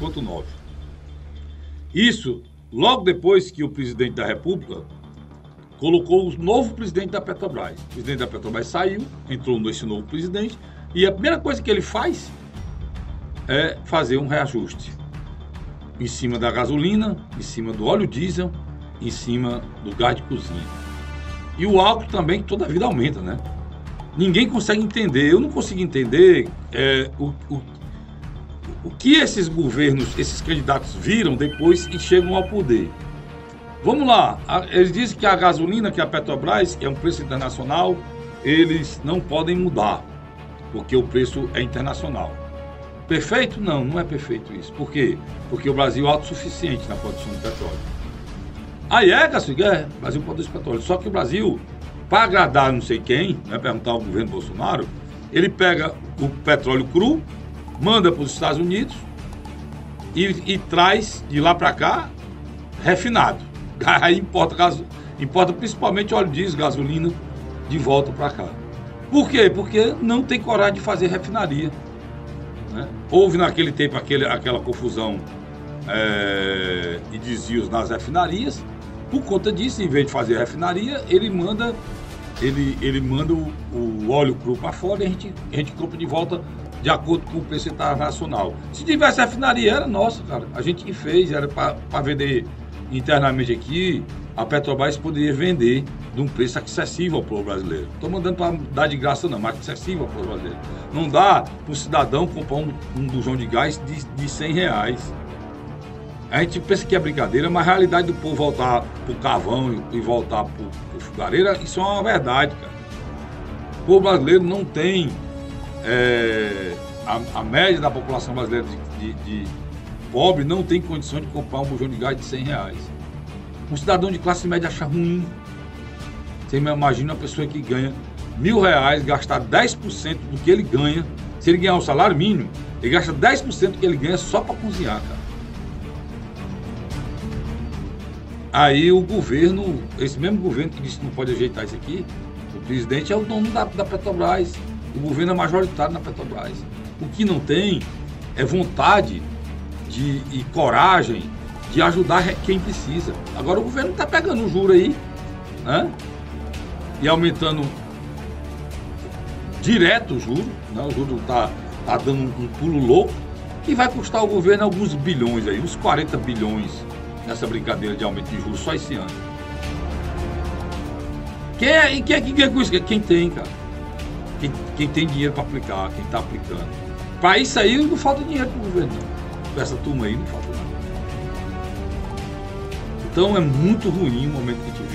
7,9. Isso logo depois que o presidente da República colocou o novo presidente da Petrobras. O presidente da Petrobras saiu, entrou nesse novo presidente, e a primeira coisa que ele faz é fazer um reajuste em cima da gasolina, em cima do óleo diesel, em cima do gás de cozinha. E o álcool também, que toda a vida aumenta, né? Ninguém consegue entender, eu não consigo entender é, o, o, o que esses governos, esses candidatos viram depois que chegam ao poder. Vamos lá, eles dizem que a gasolina, que a Petrobras, que é um preço internacional, eles não podem mudar, porque o preço é internacional. Perfeito? Não, não é perfeito isso. Por quê? Porque o Brasil é autossuficiente na produção de petróleo. Aí é, Cássio, é, o Brasil produz petróleo. Só que o Brasil, para agradar não sei quem, né, perguntar ao governo Bolsonaro, ele pega o petróleo cru, manda para os Estados Unidos e, e traz de lá para cá refinado. Aí importa, gaso, importa principalmente óleo diesel, gasolina, de volta para cá. Por quê? Porque não tem coragem de fazer refinaria. Né? Houve naquele tempo aquele, aquela confusão é, e desvios nas refinarias. Por conta disso, em vez de fazer refinaria, ele manda ele, ele manda o, o óleo cru para fora e a gente, a gente compra de volta de acordo com o preço internacional. Se tivesse refinaria, era nossa, cara. A gente que fez, era para vender internamente aqui, a Petrobras poderia vender de um preço acessível para o brasileiro. Estou mandando para dar de graça não, mas acessível para o brasileiro. Não dá para o cidadão comprar um, um bujão de gás de, de 100 reais. A gente pensa que é brincadeira, mas a realidade do povo voltar para o carvão e, voltar para o fogareira, isso é uma verdade, cara. O povo brasileiro não tem é, a, a, média da população brasileira de, de, de pobre não tem condição de comprar um bujão de gás de 100 reais. Um cidadão de classe média acha ruim. Você imagina uma pessoa que ganha mil reais, gastar 10% do que ele ganha. Se ele ganhar o salário mínimo, ele gasta 10% do que ele ganha só para cozinhar, cara. Aí o governo, esse mesmo governo que disse que não pode ajeitar isso aqui, o presidente é o dono da, da Petrobras. O governo é majoritário na Petrobras. O que não tem é vontade de, e coragem de ajudar quem precisa. Agora o governo está pegando o juro aí, né? E aumentando direto o juro, né? O juro está tá dando um pulo louco que vai custar ao governo alguns bilhões aí, uns 40 bilhões nessa brincadeira de aumento de juros só esse ano. Quem é, e quem é que ganha com isso? Quem tem, cara. Quem, quem tem dinheiro para aplicar, quem está aplicando. Para isso aí não falta dinheiro para o governo. Essa turma aí não falta nada. Então é muito ruim o momento que a gente